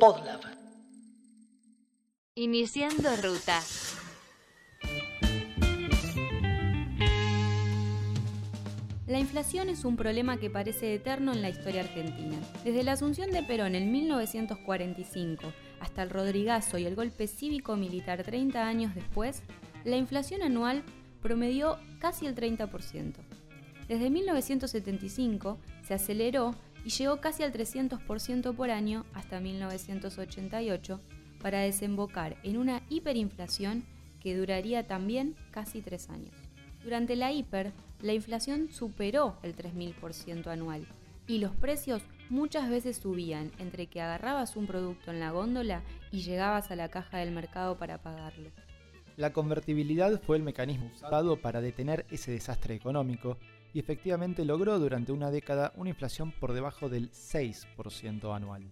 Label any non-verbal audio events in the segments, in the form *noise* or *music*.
Podlab. Iniciando ruta. La inflación es un problema que parece eterno en la historia argentina. Desde la asunción de Perón en 1945 hasta el Rodrigazo y el golpe cívico-militar 30 años después, la inflación anual promedió casi el 30%. Desde 1975 se aceleró y llegó casi al 300% por año hasta 1988 para desembocar en una hiperinflación que duraría también casi tres años. Durante la hiper, la inflación superó el 3.000% anual y los precios muchas veces subían entre que agarrabas un producto en la góndola y llegabas a la caja del mercado para pagarlo. La convertibilidad fue el mecanismo usado para detener ese desastre económico y efectivamente logró durante una década una inflación por debajo del 6% anual.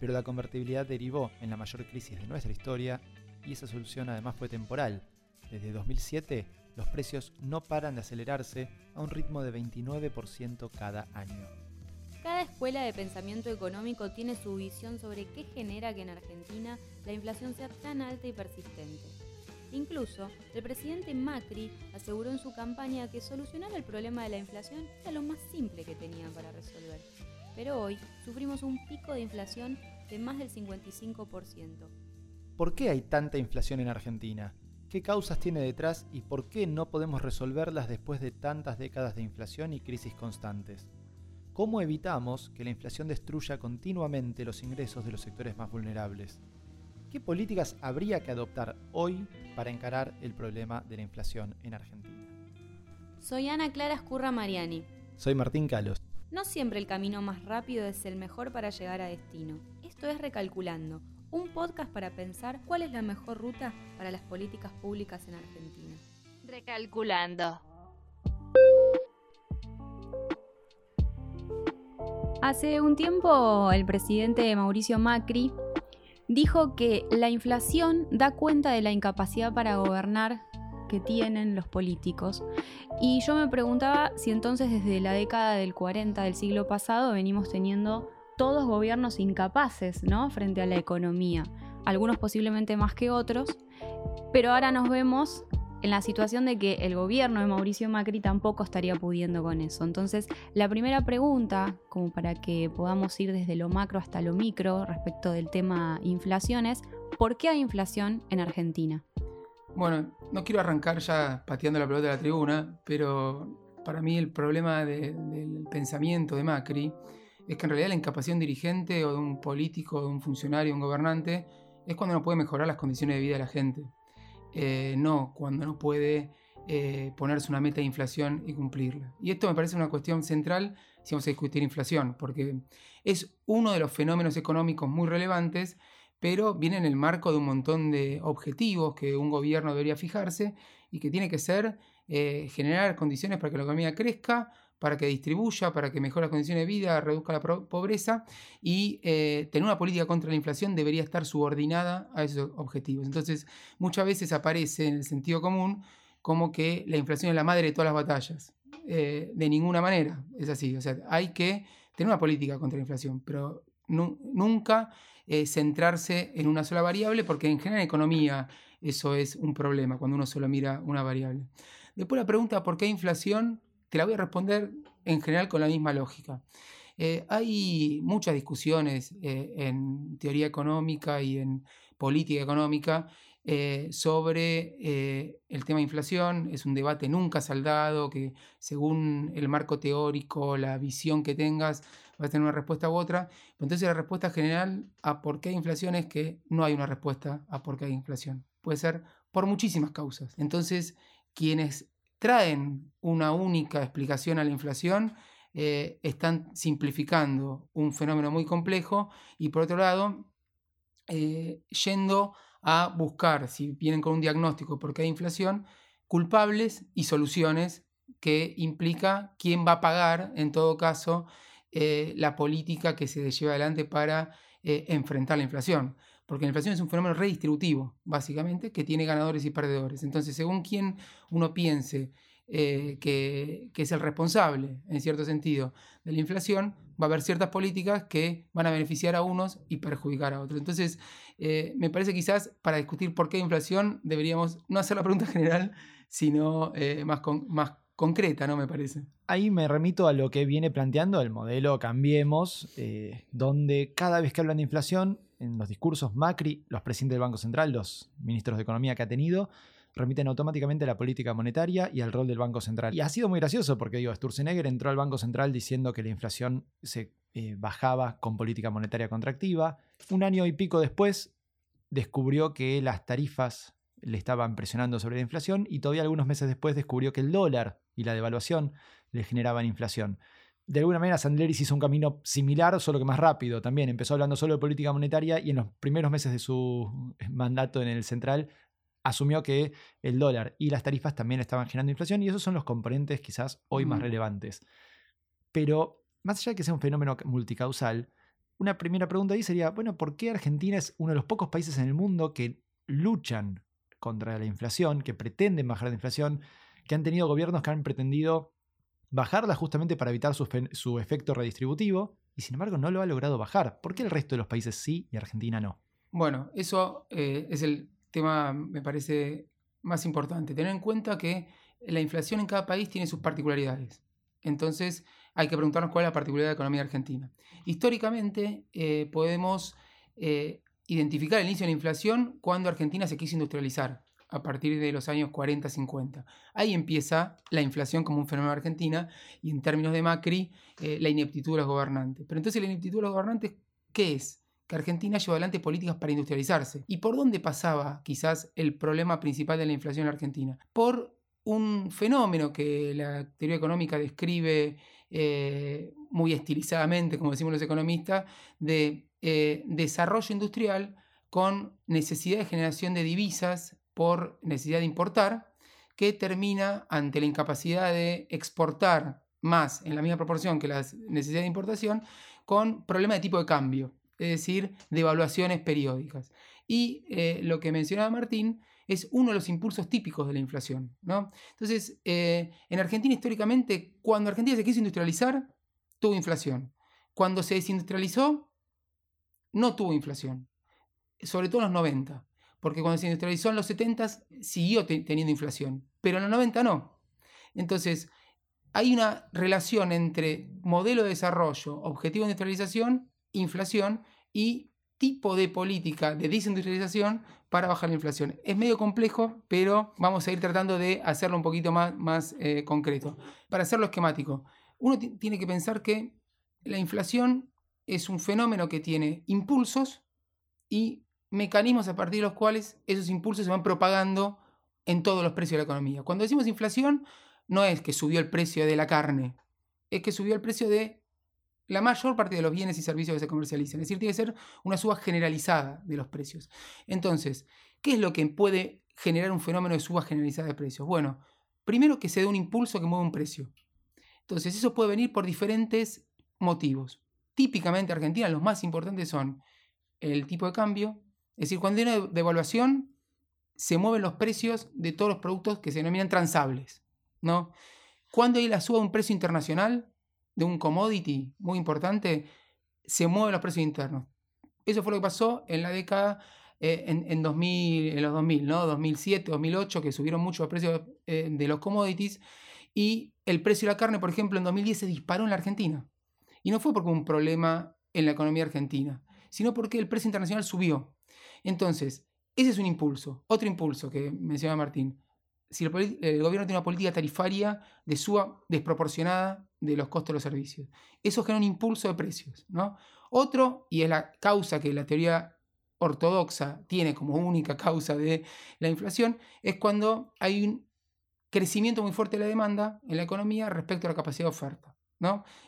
Pero la convertibilidad derivó en la mayor crisis de nuestra historia y esa solución además fue temporal. Desde 2007 los precios no paran de acelerarse a un ritmo de 29% cada año. Cada escuela de pensamiento económico tiene su visión sobre qué genera que en Argentina la inflación sea tan alta y persistente. Incluso, el presidente Macri aseguró en su campaña que solucionar el problema de la inflación era lo más simple que tenían para resolver. Pero hoy sufrimos un pico de inflación de más del 55%. ¿Por qué hay tanta inflación en Argentina? ¿Qué causas tiene detrás y por qué no podemos resolverlas después de tantas décadas de inflación y crisis constantes? ¿Cómo evitamos que la inflación destruya continuamente los ingresos de los sectores más vulnerables? ¿Qué políticas habría que adoptar hoy para encarar el problema de la inflación en Argentina? Soy Ana Clara Escurra Mariani. Soy Martín Calos. No siempre el camino más rápido es el mejor para llegar a destino. Esto es Recalculando, un podcast para pensar cuál es la mejor ruta para las políticas públicas en Argentina. Recalculando. Hace un tiempo el presidente Mauricio Macri dijo que la inflación da cuenta de la incapacidad para gobernar que tienen los políticos. Y yo me preguntaba si entonces desde la década del 40 del siglo pasado venimos teniendo todos gobiernos incapaces, ¿no? Frente a la economía. Algunos posiblemente más que otros, pero ahora nos vemos en la situación de que el gobierno de Mauricio Macri tampoco estaría pudiendo con eso. Entonces, la primera pregunta, como para que podamos ir desde lo macro hasta lo micro respecto del tema inflación, es ¿por qué hay inflación en Argentina? Bueno, no quiero arrancar ya pateando la pelota de la tribuna, pero para mí el problema del pensamiento de Macri es que en realidad la incapacidad de un dirigente o de un político, de un funcionario, un gobernante, es cuando no puede mejorar las condiciones de vida de la gente. Eh, no cuando no puede eh, ponerse una meta de inflación y cumplirla. Y esto me parece una cuestión central si vamos a discutir inflación, porque es uno de los fenómenos económicos muy relevantes, pero viene en el marco de un montón de objetivos que un gobierno debería fijarse y que tiene que ser eh, generar condiciones para que la economía crezca, para que distribuya, para que mejore las condiciones de vida, reduzca la pobreza y eh, tener una política contra la inflación debería estar subordinada a esos objetivos. Entonces, muchas veces aparece en el sentido común como que la inflación es la madre de todas las batallas. Eh, de ninguna manera es así. O sea, hay que tener una política contra la inflación, pero nunca eh, centrarse en una sola variable, porque en general en economía eso es un problema cuando uno solo mira una variable. Después la pregunta, ¿por qué inflación? Te la voy a responder en general con la misma lógica. Eh, hay muchas discusiones eh, en teoría económica y en política económica eh, sobre el tema de inflación. Es un debate nunca saldado que según el marco teórico, la visión que tengas, vas a tener una respuesta u otra. Entonces la respuesta general a por qué hay inflación es que no hay una respuesta a por qué hay inflación. Puede ser por muchísimas causas. Entonces, quienes traen una única explicación a la inflación, eh, están simplificando un fenómeno muy complejo y por otro lado, eh, yendo a buscar, si vienen con un diagnóstico porque hay inflación, culpables y soluciones que implica quién va a pagar, en todo caso, eh, la política que se lleva adelante para enfrentar la inflación porque la inflación es un fenómeno redistributivo, básicamente, que tiene ganadores y perdedores. Entonces, según quién uno piense eh, que, es el responsable, en cierto sentido, de la inflación, va a haber ciertas políticas que van a beneficiar a unos y perjudicar a otros. Entonces, eh, me parece quizás para discutir por qué inflación deberíamos no hacer la pregunta *laughs* general, sino eh, más, más concreta, ¿no? Me parece. Ahí me remito a lo que viene planteando el modelo Cambiemos, donde cada vez que hablan de inflación, en los discursos Macri, los presidentes del Banco Central, los ministros de Economía que ha tenido, remiten automáticamente a la política monetaria y al rol del Banco Central. Y ha sido muy gracioso porque, digo, Sturzenegger entró al Banco Central diciendo que la inflación se eh, bajaba con política monetaria contractiva. Un año y pico después descubrió que las tarifas le estaban presionando sobre la inflación y todavía algunos meses después descubrió que el dólar y la devaluación le generaban inflación. De alguna manera Sandleris hizo un camino similar, solo que más rápido también. Empezó hablando solo de política monetaria y en los primeros meses de su mandato en el central asumió que el dólar y las tarifas también estaban generando inflación y esos son los componentes quizás hoy más relevantes. Pero más allá de que sea un fenómeno multicausal, una primera pregunta ahí sería, bueno, ¿por qué Argentina es uno de los pocos países en el mundo que luchan contra la inflación, que pretenden bajar la inflación, que han tenido gobiernos que han pretendido bajarla justamente para evitar su, efecto redistributivo y sin embargo no lo ha logrado bajar? ¿Por qué el resto de los países sí y Argentina no? Bueno, eso eh, es el tema, me parece, más importante. Tener en cuenta que la inflación en cada país tiene sus particularidades. Entonces, hay que preguntarnos cuál es la particularidad de la economía argentina. Históricamente, eh, podemos eh, identificar el inicio de la inflación cuando Argentina se quiso industrializar, a partir de los años 40-50. Ahí empieza la inflación como un fenómeno de Argentina y en términos de Macri, eh, la ineptitud de los gobernantes. Pero entonces la ineptitud de los gobernantes, ¿qué es? que Argentina llevó adelante políticas para industrializarse. ¿Y por dónde pasaba quizás el problema principal de la inflación en Argentina? Por un fenómeno que la teoría económica describe eh, muy estilizadamente, como decimos los economistas, de eh, desarrollo industrial con necesidad de generación de divisas por necesidad de importar, que termina ante la incapacidad de exportar más en la misma proporción que las necesidades de importación, con problemas de tipo de cambio es decir, devaluaciones periódicas. Y eh, lo que mencionaba Martín es uno de los impulsos típicos de la inflación. ¿no? Entonces, eh, en Argentina históricamente, cuando Argentina se quiso industrializar, tuvo inflación. Cuando se desindustrializó, no tuvo inflación. Sobre todo en los 90. Porque cuando se industrializó en los 70 siguió teniendo inflación. Pero en los 90 no. Entonces, hay una relación entre modelo de desarrollo, objetivo de industrialización inflación y tipo de política de desindustrialización para bajar la inflación. Es medio complejo, pero vamos a ir tratando de hacerlo un poquito más, más eh, concreto. Para hacerlo esquemático, uno tiene que pensar que la inflación es un fenómeno que tiene impulsos y mecanismos a partir de los cuales esos impulsos se van propagando en todos los precios de la economía. Cuando decimos inflación, no es que subió el precio de la carne, es que subió el precio de la mayor parte de los bienes y servicios que se comercializan. Es decir, tiene que ser una suba generalizada de los precios. Entonces, ¿qué es lo que puede generar un fenómeno de suba generalizada de precios? Bueno, primero que se dé un impulso que mueva un precio. Entonces, eso puede venir por diferentes motivos. Típicamente en Argentina los más importantes son el tipo de cambio, es decir, cuando hay una devaluación, se mueven los precios de todos los productos que se denominan transables. ¿no? Cuando hay la suba de un precio internacional, de un commodity muy importante, se mueven los precios internos. Eso fue lo que pasó en la década, eh, en, 2000, en los 2000, ¿no? 2007, 2008, que subieron mucho los precios eh, de los commodities. Y el precio de la carne, por ejemplo, en 2010 se disparó en la Argentina. Y no fue porque un problema en la economía argentina, sino porque el precio internacional subió. Entonces, ese es un impulso. Otro impulso que menciona Martín si el, gobierno tiene una política tarifaria de suba desproporcionada de los costos de los servicios. Eso genera un impulso de precios. ¿no? Otro, y es la causa que la teoría ortodoxa tiene como única causa de la inflación, es cuando hay un crecimiento muy fuerte de la demanda en la economía respecto a la capacidad de oferta.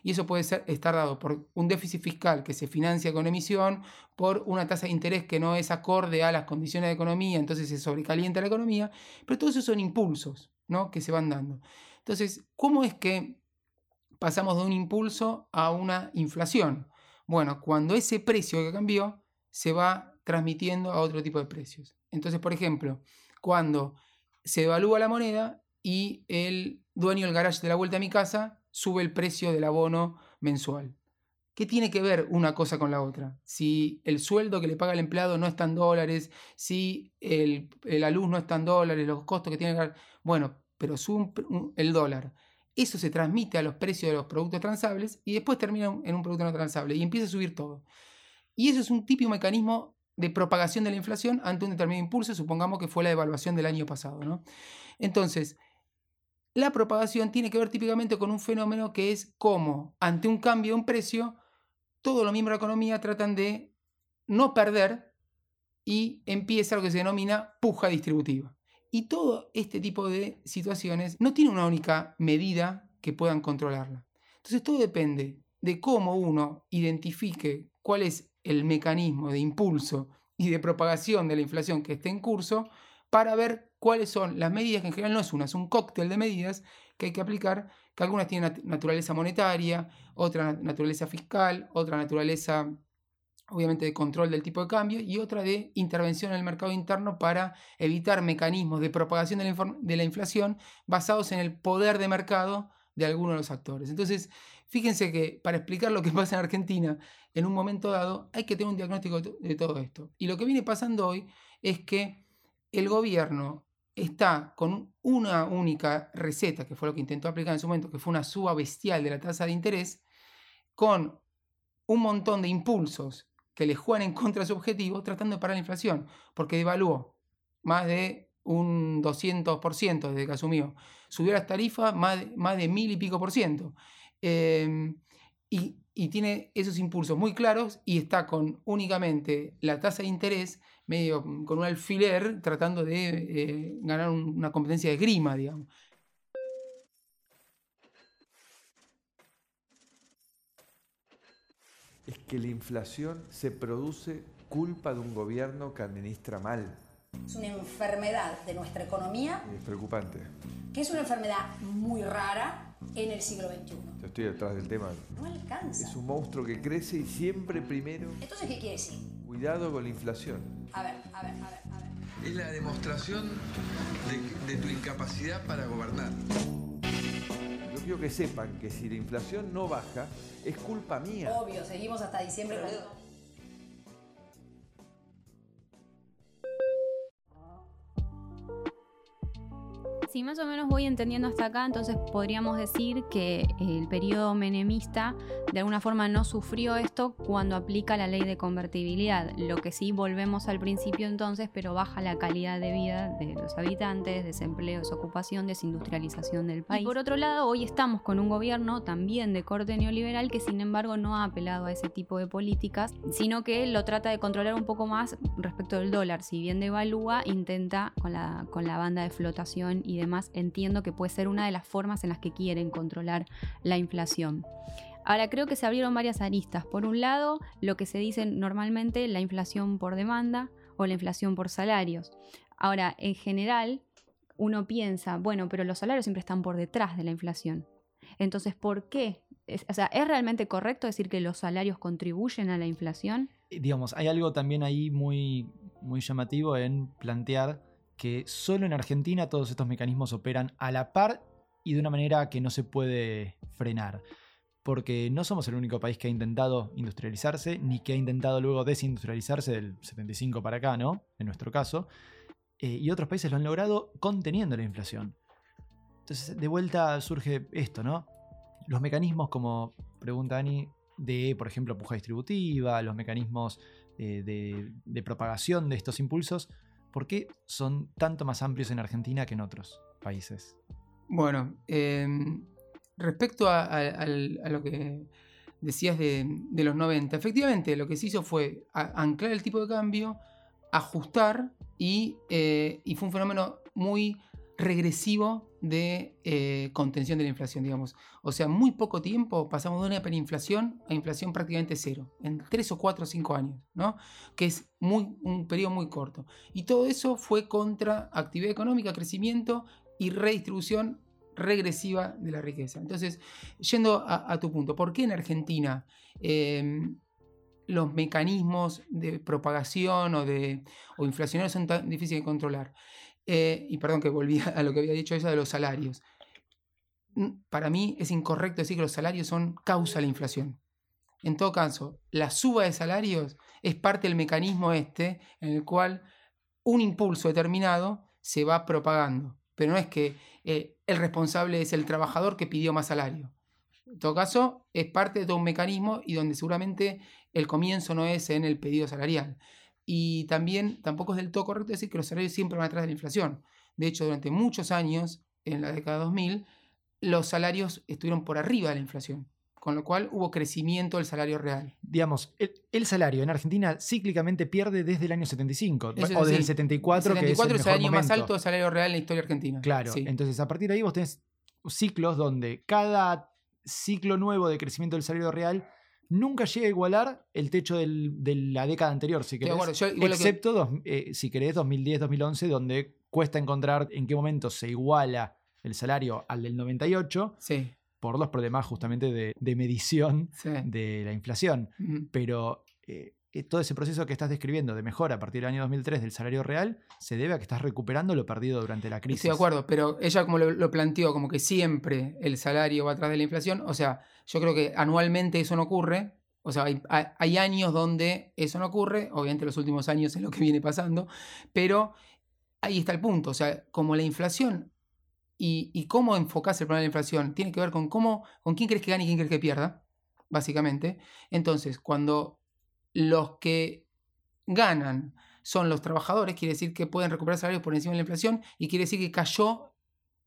Y eso puede ser, estar dado por un déficit fiscal que se financia con emisión, por una tasa de interés que no es acorde a las condiciones de economía, entonces se sobrecalienta la economía, pero todos esos son impulsos ¿no? que se van dando. Entonces, ¿cómo es que pasamos de un impulso a una inflación? Bueno, cuando ese precio que cambió se va transmitiendo a otro tipo de precios. Entonces, por ejemplo, cuando se evalúa la moneda y el dueño del garage de la vuelta a mi casa sube el precio del abono mensual. ¿Qué tiene que ver una cosa con la otra? Si el sueldo que le paga el empleado no está en dólares, si el, la luz no está en dólares, los costos que tiene que Bueno, pero sube el dólar. Eso se transmite a los precios de los productos transables y después termina en un producto no transable y empieza a subir todo. Y eso es un típico mecanismo de propagación de la inflación ante un determinado impulso, supongamos que fue la devaluación del año pasado. ¿no? Entonces, la propagación tiene que ver típicamente con un fenómeno que es cómo, ante un cambio de un precio, todos los miembros de la economía tratan de no perder y empieza lo que se denomina puja distributiva. Y todo este tipo de situaciones no tiene una única medida que puedan controlarla. Entonces todo depende de cómo uno identifique cuál es el mecanismo de impulso y de propagación de la inflación que esté en curso para ver cuáles son las medidas, que en general no es una, es un cóctel de medidas que hay que aplicar, que algunas tienen naturaleza monetaria, otra naturaleza fiscal, otra naturaleza obviamente de control del tipo de cambio y otra de intervención en el mercado interno para evitar mecanismos de propagación de la, de la inflación basados en el poder de mercado de algunos de los actores. Entonces, fíjense que para explicar lo que pasa en Argentina en un momento dado hay que tener un diagnóstico de todo esto. Y lo que viene pasando hoy es que el gobierno está con una única receta, que fue lo que intentó aplicar en su momento, que fue una suba bestial de la tasa de interés, con un montón de impulsos que le juegan en contra de su objetivo, tratando de parar la inflación, porque devaluó más de un 200% desde que asumió. Subió las tarifas más de, más de mil y pico por ciento. Em, y, y tiene esos impulsos muy claros y está con únicamente la tasa de interés medio con un alfiler tratando de eh, ganar una competencia de grima, digamos. Es que la inflación se produce culpa de un gobierno que administra mal. Es una enfermedad de nuestra economía. Es preocupante. Que es una enfermedad muy rara en el siglo XXI. Yo estoy detrás del tema. No alcanza. Es un monstruo que crece y siempre primero. Entonces, ¿qué quiere decir? Cuidado con la inflación. A ver, a ver, a ver, a ver. Es la demostración de, de tu incapacidad para gobernar. Yo quiero que sepan que si la inflación no baja, es culpa mía. Obvio, seguimos hasta diciembre con Si más o menos voy entendiendo hasta acá, entonces podríamos decir que el periodo menemista de alguna forma no sufrió esto cuando aplica la ley de convertibilidad. Lo que sí volvemos al principio entonces, pero baja la calidad de vida de los habitantes, desempleo, desocupación, desindustrialización del país. Y por otro lado, hoy estamos con un gobierno también de corte neoliberal que sin embargo no ha apelado a ese tipo de políticas, sino que lo trata de controlar un poco más respecto del dólar. Si bien devalúa, intenta con la, con la banda de flotación y de entiendo que puede ser una de las formas en las que quieren controlar la inflación. Ahora creo que se abrieron varias aristas. Por un lado, lo que se dice normalmente la inflación por demanda o la inflación por salarios. Ahora, en general, uno piensa, bueno, pero los salarios siempre están por detrás de la inflación. Entonces, ¿por qué? o sea, ¿es realmente correcto decir que los salarios contribuyen a la inflación? Digamos, hay algo también ahí muy, muy llamativo en plantear que solo en Argentina todos estos mecanismos operan a la par y de una manera que no se puede frenar. Porque no somos el único país que ha intentado industrializarse, ni que ha intentado luego desindustrializarse del 75 para acá, ¿no? En nuestro caso. Eh, y otros países lo han logrado conteniendo la inflación. Entonces, de vuelta surge esto, ¿no? Los mecanismos, como pregunta Ani, de, por ejemplo, puja distributiva, los mecanismos eh, de, de propagación de estos impulsos, ¿Por qué son tanto más amplios en Argentina que en otros países? Bueno, em, respecto a, lo que decías de, los 90, efectivamente lo que se hizo fue anclar el tipo de cambio, ajustar y, eh, y fue un fenómeno muy regresivo de eh, contención de la inflación, digamos. O sea, muy poco tiempo pasamos de una hiperinflación a inflación prácticamente cero, en 3 o 4 o 5 años, ¿no? Que es muy, un periodo muy corto. Y todo eso fue contra actividad económica, crecimiento y redistribución regresiva de la riqueza. Entonces, yendo a, tu punto, ¿por qué en Argentina em, los mecanismos de propagación o, de, o inflacionarios son tan difíciles de controlar? Eh, y perdón que volví *laughs* a lo que había dicho ella de los salarios. Para mí es incorrecto decir que los salarios son causa de la inflación. En todo caso, la suba de salarios es parte del mecanismo este en el cual un impulso determinado se va propagando. Pero no es que eh, el responsable es el trabajador que pidió más salario. En todo caso, es parte de un mecanismo y donde seguramente el comienzo no es en el pedido salarial. Y también tampoco es del todo correcto decir que los salarios siempre van atrás de la inflación. De hecho, durante muchos años, en la década 2000, los salarios estuvieron por arriba de la inflación, con lo cual hubo crecimiento del salario real. Digamos, el, el salario en Argentina cíclicamente pierde desde el año 75 Eso o es desde el decir, 74, el que es 74 el es el mejor año más alto de salario real en la historia argentina. Claro, Sí. entonces a partir de ahí vos tenés ciclos donde cada ciclo nuevo de crecimiento del salario real nunca llega a igualar el techo del- de la década anterior, si querés. acuerdo. Yo igual lo que- Excepto, dos- eh, si querés, 2010-2011, donde cuesta encontrar en qué momento se iguala el salario al del 98 Sí, por los problemas justamente de, de medición sí. de la inflación. Pero eh, todo ese proceso que estás describiendo de mejora a partir del año 2003 del salario real se debe a que estás recuperando lo perdido durante la crisis. Estoy de acuerdo, pero ella como lo, lo planteó, como que siempre el salario va atrás de la inflación, o sea, yo creo que anualmente eso no ocurre, o sea, hay, años donde eso no ocurre, obviamente los últimos años es lo que viene pasando, pero ahí está el punto, o sea, como la inflación y, y cómo enfocás el problema de la inflación tiene que ver con cómo, con quién crees que gane y quién crees que pierda, básicamente. Entonces, cuando los que ganan son los trabajadores, quiere decir que pueden recuperar salarios por encima de la inflación y quiere decir que cayó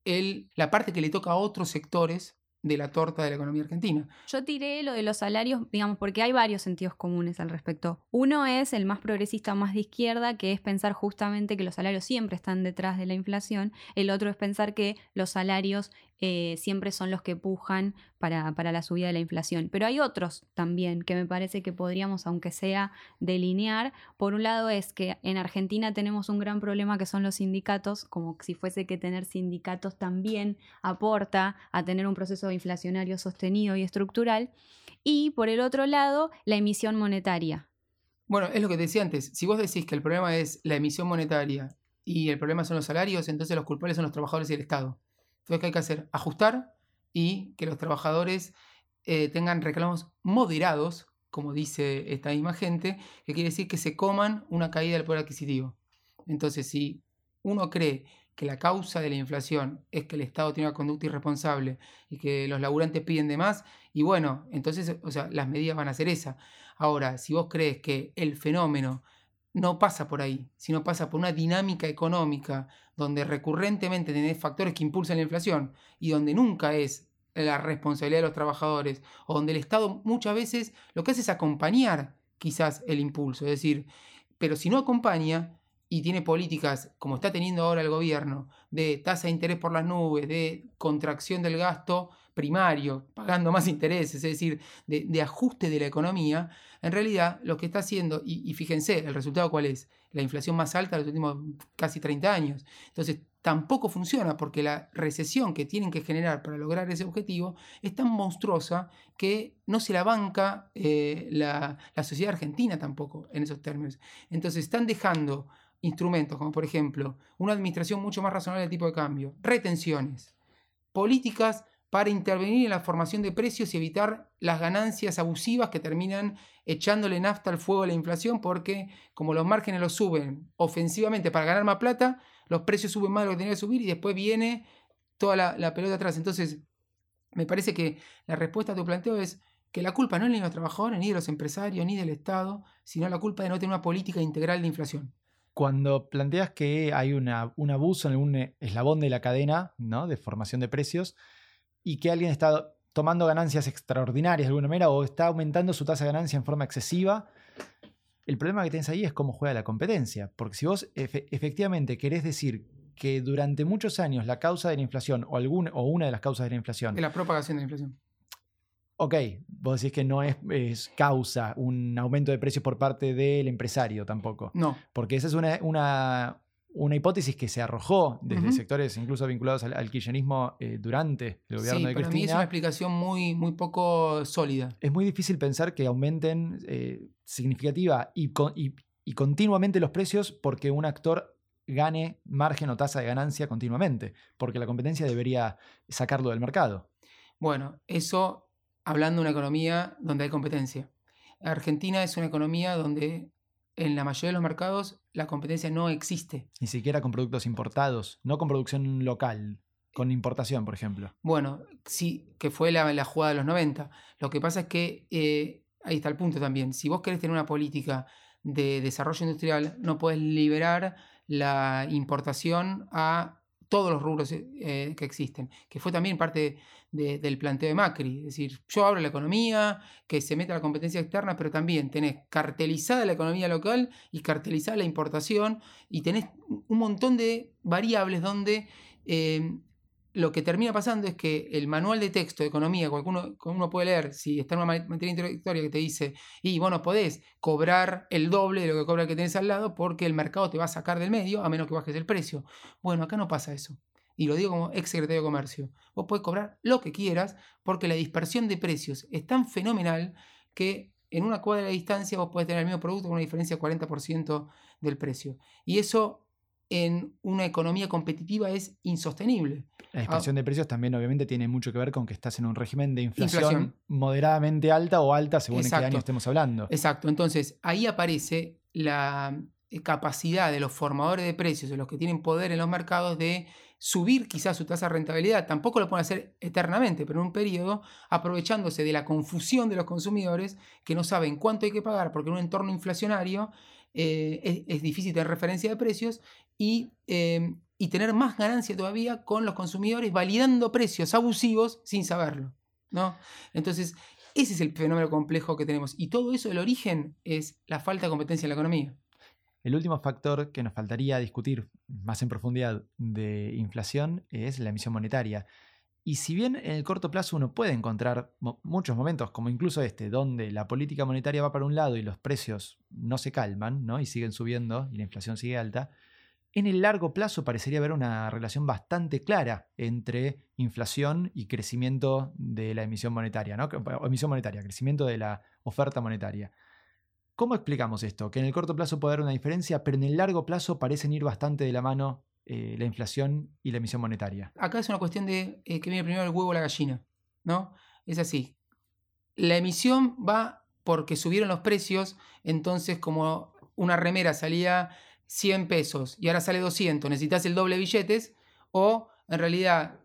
el, la parte que le toca a otros sectores de la torta de la economía argentina. Yo tiré lo de los salarios, digamos, porque hay varios sentidos comunes al respecto. Uno es el más progresista, más de izquierda, que es pensar justamente que los salarios siempre están detrás de la inflación. El otro es pensar que los salarios eh, siempre son los que pujan para, para la subida de la inflación. Pero hay otros también que me parece que podríamos, aunque sea, delinear. Por un lado es que en Argentina tenemos un gran problema que son los sindicatos, como si fuese que tener sindicatos también aporta a tener un proceso inflacionario sostenido y estructural. Y por el otro lado, la emisión monetaria. Bueno, es lo que te decía antes. Si vos decís que el problema es la emisión monetaria y el problema son los salarios, entonces los culpables son los trabajadores y el Estado. Entonces, ¿qué hay que hacer? Ajustar y que los trabajadores eh, tengan reclamos moderados, como dice esta misma gente, que quiere decir que se coman una caída del poder adquisitivo. Entonces, si uno cree que la causa de la inflación es que el Estado tiene una conducta irresponsable y que los laburantes piden de más, y bueno, entonces, o sea, las medidas van a ser esas. Ahora, si vos crees que el fenómeno no pasa por ahí, sino pasa por una dinámica económica donde recurrentemente tenés factores que impulsan la inflación y donde nunca es la responsabilidad de los trabajadores, o donde el Estado muchas veces lo que hace es acompañar quizás el impulso, es decir, pero si no acompaña y tiene políticas como está teniendo ahora el gobierno de tasa de interés por las nubes, de contracción del gasto primario, pagando más intereses, es decir, de, ajuste de la economía, en realidad lo que está haciendo, y, y fíjense, el resultado cuál es, la inflación más alta de los últimos casi 30 años. Entonces, tampoco funciona porque la recesión que tienen que generar para lograr ese objetivo es tan monstruosa que no se la banca eh, la, la sociedad argentina tampoco en esos términos. Entonces, están dejando instrumentos como por ejemplo una administración mucho más razonable del tipo de cambio, retenciones, políticas para intervenir en la formación de precios y evitar las ganancias abusivas que terminan echándole nafta al fuego a la inflación porque como los márgenes los suben ofensivamente para ganar más plata, los precios suben más de lo que tenían que subir y después viene toda la, pelota atrás. Entonces, me parece que la respuesta a tu planteo es que la culpa no es ni de los trabajadores, ni de los empresarios, ni del Estado, sino la culpa de no tener una política integral de inflación. Cuando planteas que hay un abuso en algún eslabón de la cadena ¿no? de formación de precios y que alguien está tomando ganancias extraordinarias de alguna manera o está aumentando su tasa de ganancia en forma excesiva, el problema que tienes ahí es cómo juega la competencia. Porque si vos efe- efectivamente querés decir que durante muchos años la causa de la inflación o, algún, o una de las causas de la inflación De la propagación de la inflación. Ok, vos decís que no es, es causa un aumento de precios por parte del empresario tampoco. No, Porque esa es una, una, una hipótesis que se arrojó desde sectores incluso vinculados al, al kirchnerismo eh, durante el gobierno sí, de para mí es una explicación muy, muy poco sólida. Es muy difícil pensar que aumenten eh, significativa y, con- y- y continuamente los precios porque un actor gane margen o tasa de ganancia continuamente, porque la competencia debería sacarlo del mercado. Bueno, eso hablando de una economía donde hay competencia. Argentina es una economía donde en la mayoría de los mercados la competencia no existe. Ni siquiera con productos importados, no con producción local, con importación, por ejemplo. Bueno, sí, que fue la, la jugada de los 90. Lo que pasa es que, eh, ahí está el punto también, si vos querés tener una política de desarrollo industrial, no puedes liberar la importación a todos los rubros eh, que existen, que fue también parte de- del planteo de Macri. Es decir, yo abro la economía, que se meta la competencia externa, pero también tenés cartelizada la economía local y cartelizada la importación y tenés un montón de variables donde eh, lo que termina pasando es que el manual de texto de economía, que uno, uno puede leer, si está en una ma- materia introductoria que te dice, y vos no podés cobrar el doble de lo que cobra el que tenés al lado porque el mercado te va a sacar del medio a menos que bajes el precio. Bueno, acá no pasa eso. Y lo digo como ex secretario de Comercio. Vos podés cobrar lo que quieras porque la dispersión de precios es tan fenomenal que en una cuadra de distancia vos podés tener el mismo producto con una diferencia del 40% del precio. Y eso en una economía competitiva es insostenible. La dispersión de precios también obviamente tiene mucho que ver con que estás en un régimen de inflación, Inflación. moderadamente alta o alta según en qué Exacto. año estemos hablando. Exacto, entonces ahí aparece la eh, capacidad de los formadores de precios, de los que tienen poder en los mercados, de subir quizás su tasa de rentabilidad. Tampoco lo pueden hacer eternamente, pero en un periodo, aprovechándose de la confusión de los consumidores que no saben cuánto hay que pagar, porque en un entorno inflacionario eh, es, es difícil tener referencia de precios y, eh, y tener más ganancia todavía con los consumidores validando precios abusivos sin saberlo. ¿no? Entonces, ese es el fenómeno complejo que tenemos. Y todo eso, el origen es la falta de competencia en la economía. El último factor que nos faltaría discutir más en profundidad de inflación es la emisión monetaria. Y si bien en el corto plazo uno puede encontrar muchos momentos, como incluso este, donde la política monetaria va para un lado y los precios no se calman ¿no? y siguen subiendo y la inflación sigue alta, en el largo plazo parecería haber una relación bastante clara entre inflación y crecimiento de la emisión monetaria, ¿no? Emisión monetaria, crecimiento de la oferta monetaria. ¿Cómo explicamos esto? Que en el corto plazo puede haber una diferencia, pero en el largo plazo parecen ir bastante de la mano eh, la inflación y la emisión monetaria. Acá es una cuestión de eh, que viene primero el huevo o la gallina, ¿no? Es así. La emisión va porque subieron los precios, entonces como una remera salía 100 pesos y ahora sale 200, necesitas el doble de billetes, o en realidad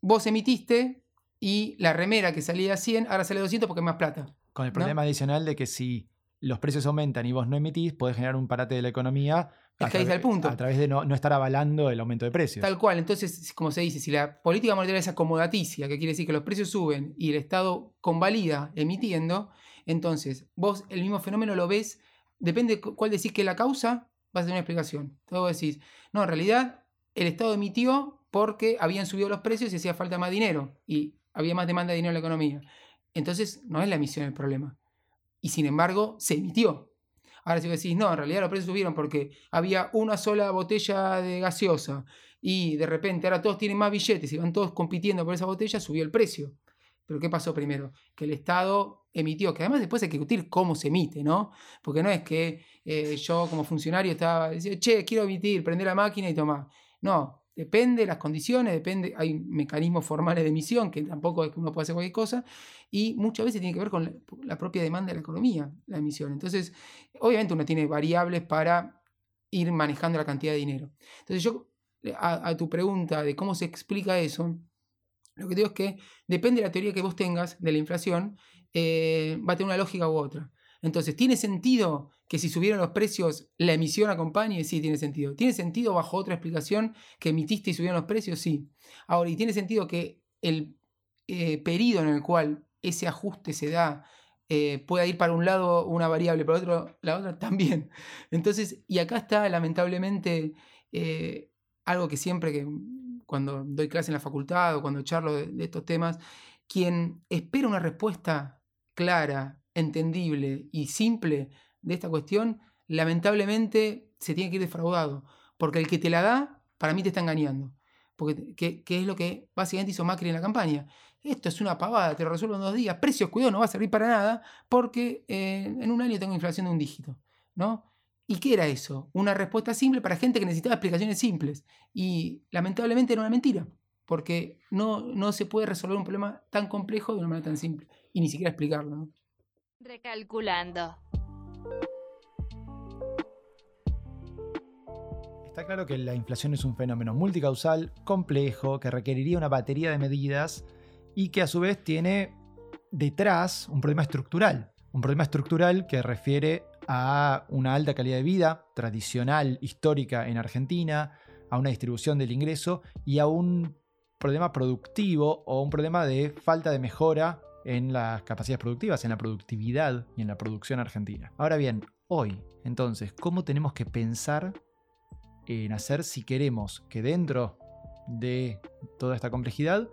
vos emitiste y la remera que salía 100 ahora sale 200 porque es más plata. Con el problema adicional de que si los precios aumentan y vos no emitís, podés generar un parate de la economía Es a que ahí está el punto. a través de no, no estar avalando el aumento de precios. Tal cual, entonces, como se dice, si la política monetaria es acomodaticia, que quiere decir que los precios suben y el Estado convalida emitiendo, entonces vos el mismo fenómeno lo ves, depende de cu- cuál decís que es la causa, vas a tener una explicación. Entonces decís, no, en realidad el Estado emitió porque habían subido los precios y hacía falta más dinero y había más demanda de dinero en la economía. Entonces no es la emisión el problema. Y sin embargo, se emitió. Ahora si vos decís, no, en realidad los precios subieron porque había una sola botella de gaseosa y de repente ahora todos tienen más billetes y van todos compitiendo por esa botella, subió el precio. Pero ¿qué pasó primero? Que el Estado emitió, que además después hay que discutir cómo se emite, ¿no? Porque no es que eh, yo como funcionario estaba diciendo, che, quiero emitir, prender la máquina y tomar. No, depende de las condiciones, depende, hay mecanismos formales de emisión, que tampoco es que uno puede hacer cualquier cosa, y muchas veces tiene que ver con la, propia demanda de la economía, la emisión. Entonces, obviamente uno tiene variables para ir manejando la cantidad de dinero. Entonces yo, a, a tu pregunta de cómo se explica eso, lo que digo es que depende de la teoría que vos tengas de la inflación, eh, va a tener una lógica u otra. Entonces, ¿tiene sentido que si subieron los precios la emisión acompañe? Sí, tiene sentido. ¿Tiene sentido bajo otra explicación que emitiste y subieron los precios? Sí. Ahora, ¿y tiene sentido que el eh, periodo en el cual ese ajuste se da eh, pueda ir para un lado una variable, para otro la otra *laughs* también? Entonces, y acá está lamentablemente eh, algo que siempre que cuando doy clase en la facultad o cuando charlo de, de estos temas, quien espera una respuesta clara, entendible y simple de esta cuestión, lamentablemente se tiene que ir defraudado. Porque el que te la da, para mí te está engañando. Porque, ¿qué, qué es lo que básicamente hizo Macri en la campaña? Esto es una pavada, te lo resuelvo en dos días. Precios, cuidado, no va a servir para nada porque eh, en un año tengo inflación de un dígito. ¿no? ¿Y qué era eso? Una respuesta simple para gente que necesitaba explicaciones simples. Y lamentablemente era una mentira, porque no, no se puede resolver un problema tan complejo de una manera tan simple. Y ni siquiera explicarlo. ¿no? Recalculando. Está claro que la inflación es un fenómeno multicausal, complejo, que requeriría una batería de medidas y que a su vez tiene detrás un problema estructural. Un problema estructural que refiere a una alta calidad de vida tradicional, histórica en Argentina, a una distribución del ingreso y a un problema productivo o un problema de falta de mejora en las capacidades productivas, en la productividad y en la producción argentina. Ahora bien, hoy, entonces, ¿cómo tenemos que pensar en hacer si queremos que dentro de toda esta complejidad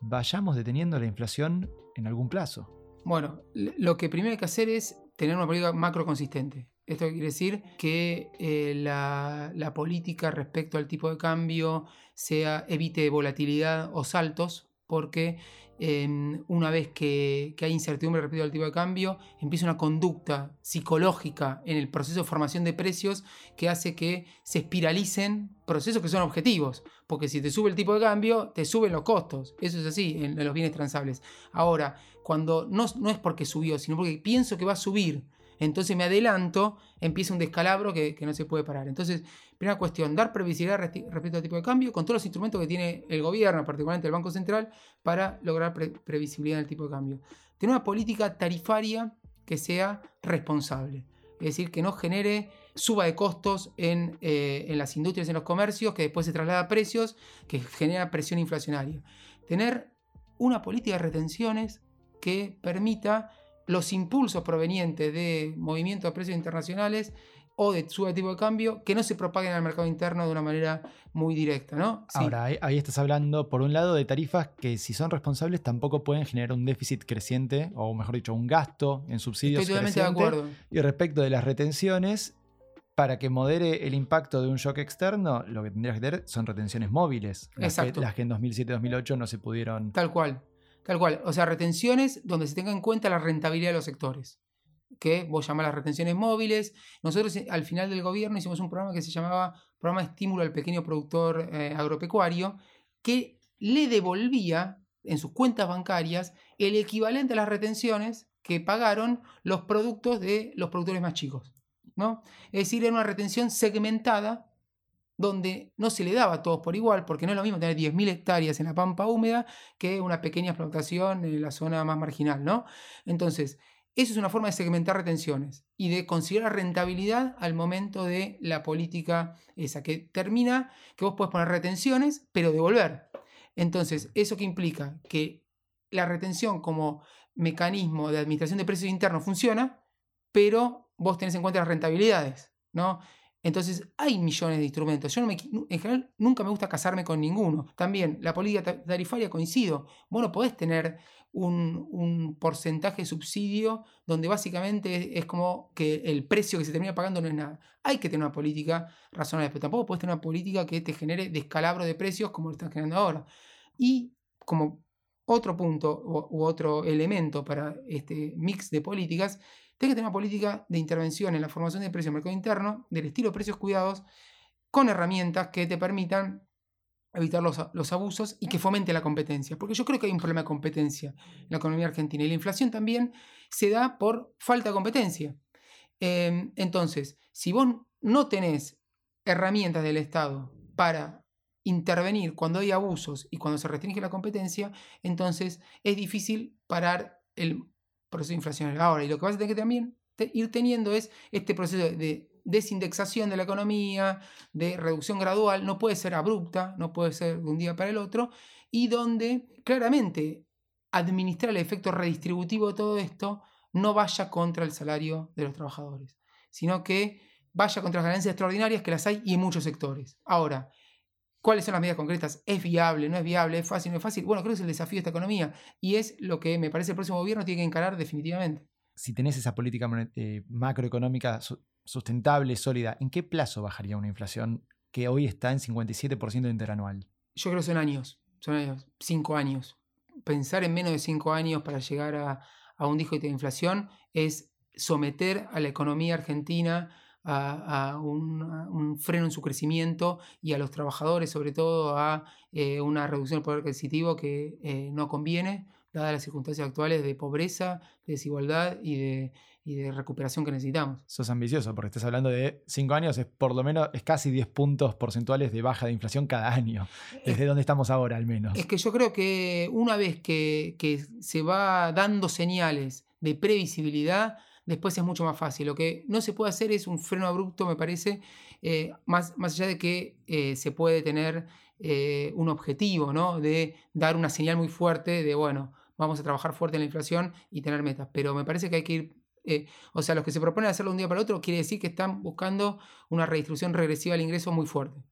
vayamos deteniendo la inflación en algún plazo? Bueno, lo que primero hay que hacer es tener una política macro consistente. Esto quiere decir que eh, la, la, política respecto al tipo de cambio sea, evite volatilidad o saltos, porque eh, una vez que, hay incertidumbre respecto al tipo de cambio, empieza una conducta psicológica en el proceso de formación de precios que hace que se espiralicen procesos que son objetivos. Porque si te sube el tipo de cambio, te suben los costos. Eso es así en, los bienes transables. Ahora, cuando no, no es porque subió, sino porque pienso que va a subir, entonces me adelanto, empieza un descalabro que, que, no se puede parar. Entonces, primera cuestión, dar previsibilidad respecto al tipo de cambio con todos los instrumentos que tiene el gobierno, particularmente el Banco Central, para lograr pre previsibilidad del tipo de cambio. Tener una política tarifaria que sea responsable, es decir, que no genere suba de costos en, eh, en las industrias, en los comercios, que después se traslada a precios, que genera presión inflacionaria. Tener una política de retenciones que permita los impulsos provenientes de movimientos de precios internacionales o de suba de tipo de cambio que no se propaguen al mercado interno de una manera muy directa, ¿no? Sí. Ahora, ahí, estás hablando, por un lado, de tarifas que si son responsables tampoco pueden generar un déficit creciente, o mejor dicho, un gasto en subsidios Estoy totalmente creciente. de acuerdo. Y respecto de las retenciones, para que modere el impacto de un shock externo, lo que tendrías que tener son retenciones móviles. Las Exacto. Que, las que en 2007-2008 no se pudieron... Tal cual. Tal cual. O sea, retenciones donde se tenga en cuenta la rentabilidad de los sectores. Que vos llamás las retenciones móviles. Nosotros al final del gobierno hicimos un programa que se llamaba Programa de Estímulo al Pequeño Productor eh, Agropecuario, que le devolvía en sus cuentas bancarias el equivalente a las retenciones que pagaron los productos de los productores más chicos. ¿no? Es decir, era una retención segmentada donde no se le daba a todos por igual, porque no es lo mismo tener 10.000 hectáreas en la pampa húmeda que una pequeña explotación en la zona más marginal, ¿no? Entonces, eso es una forma de segmentar retenciones y de considerar rentabilidad al momento de la política esa, que termina que vos podés poner retenciones, pero devolver. Entonces, ¿eso qué implica? Que la retención como mecanismo de administración de precios internos funciona, pero vos tenés en cuenta las rentabilidades, ¿no? Entonces hay millones de instrumentos. Yo no me, en general nunca me gusta casarme con ninguno. También la política tarifaria coincido. Bueno, podés tener un, porcentaje de subsidio donde básicamente es como que el precio que se termina pagando no es nada. Hay que tener una política razonable, pero tampoco puedes tener una política que te genere descalabro de precios como lo están generando ahora. Y como otro punto u, u otro elemento para este mix de políticas Tienes que tener una política de intervención en la formación de precios del mercado interno, del estilo precios cuidados, con herramientas que te permitan evitar los, los, abusos y que fomente la competencia. Porque yo creo que hay un problema de competencia en la economía argentina. Y la inflación también se da por falta de competencia. Eh, entonces, si vos no tenés herramientas del Estado para intervenir cuando hay abusos y cuando se restringe la competencia, entonces es difícil parar el proceso inflacionario. Ahora, y lo que vas a tener que también ir teniendo es este proceso de desindexación de la economía, de reducción gradual, no puede ser abrupta, no puede ser de un día para el otro, y donde claramente administrar el efecto redistributivo de todo esto no vaya contra el salario de los trabajadores, sino que vaya contra las ganancias extraordinarias que las hay y en muchos sectores. Ahora, ¿Cuáles son las medidas concretas? ¿Es viable? ¿No es viable? ¿Es fácil? ¿No es fácil? Bueno, creo que es el desafío de esta economía y es lo que me parece el próximo gobierno tiene que encarar definitivamente. Si tenés esa política eh, macroeconómica sustentable, sólida, ¿en qué plazo bajaría una inflación que hoy está en 57% interanual? Yo creo que son años, son años, cinco años. Pensar en menos de cinco años para llegar a, a un dígito de inflación es someter a la economía argentina a, un, freno en su crecimiento y a los trabajadores sobre todo a eh, una reducción del poder adquisitivo que eh, no conviene, dadas las circunstancias actuales de pobreza, de desigualdad y de, y de recuperación que necesitamos. Sos ambicioso porque estás hablando de cinco años, es por lo menos, es casi 10 puntos porcentuales de baja de inflación cada año, desde donde estamos ahora al menos. Es que yo creo que una vez que, que se va dando señales de previsibilidad, después es mucho más fácil. Lo que no se puede hacer es un freno abrupto, me parece, eh, más, más allá de que eh, se puede tener eh, un objetivo, ¿no? De dar una señal muy fuerte de, bueno, vamos a trabajar fuerte en la inflación y tener metas. Pero me parece que hay que ir eh, o sea, los que se proponen hacerlo un día para otro, quiere decir que están buscando una redistribución regresiva del ingreso muy fuerte.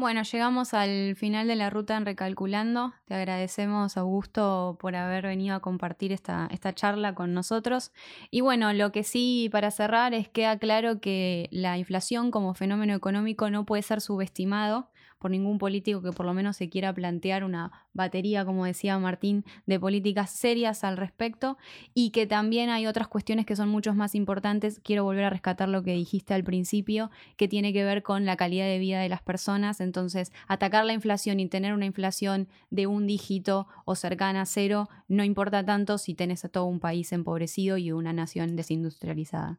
Bueno, llegamos al final de la ruta en Recalculando. Te agradecemos, Augusto, por haber venido a compartir esta, esta charla con nosotros. Y bueno, lo que sí, para cerrar, es que queda claro que la inflación como fenómeno económico no puede ser subestimado por ningún político que por lo menos se quiera plantear una batería, como decía Martín, de políticas serias al respecto y que también hay otras cuestiones que son mucho más importantes. Quiero volver a rescatar lo que dijiste al principio, que tiene que ver con la calidad de vida de las personas. Entonces, atacar la inflación y tener una inflación de un dígito o cercana a cero no importa tanto si tenés a todo un país empobrecido y una nación desindustrializada.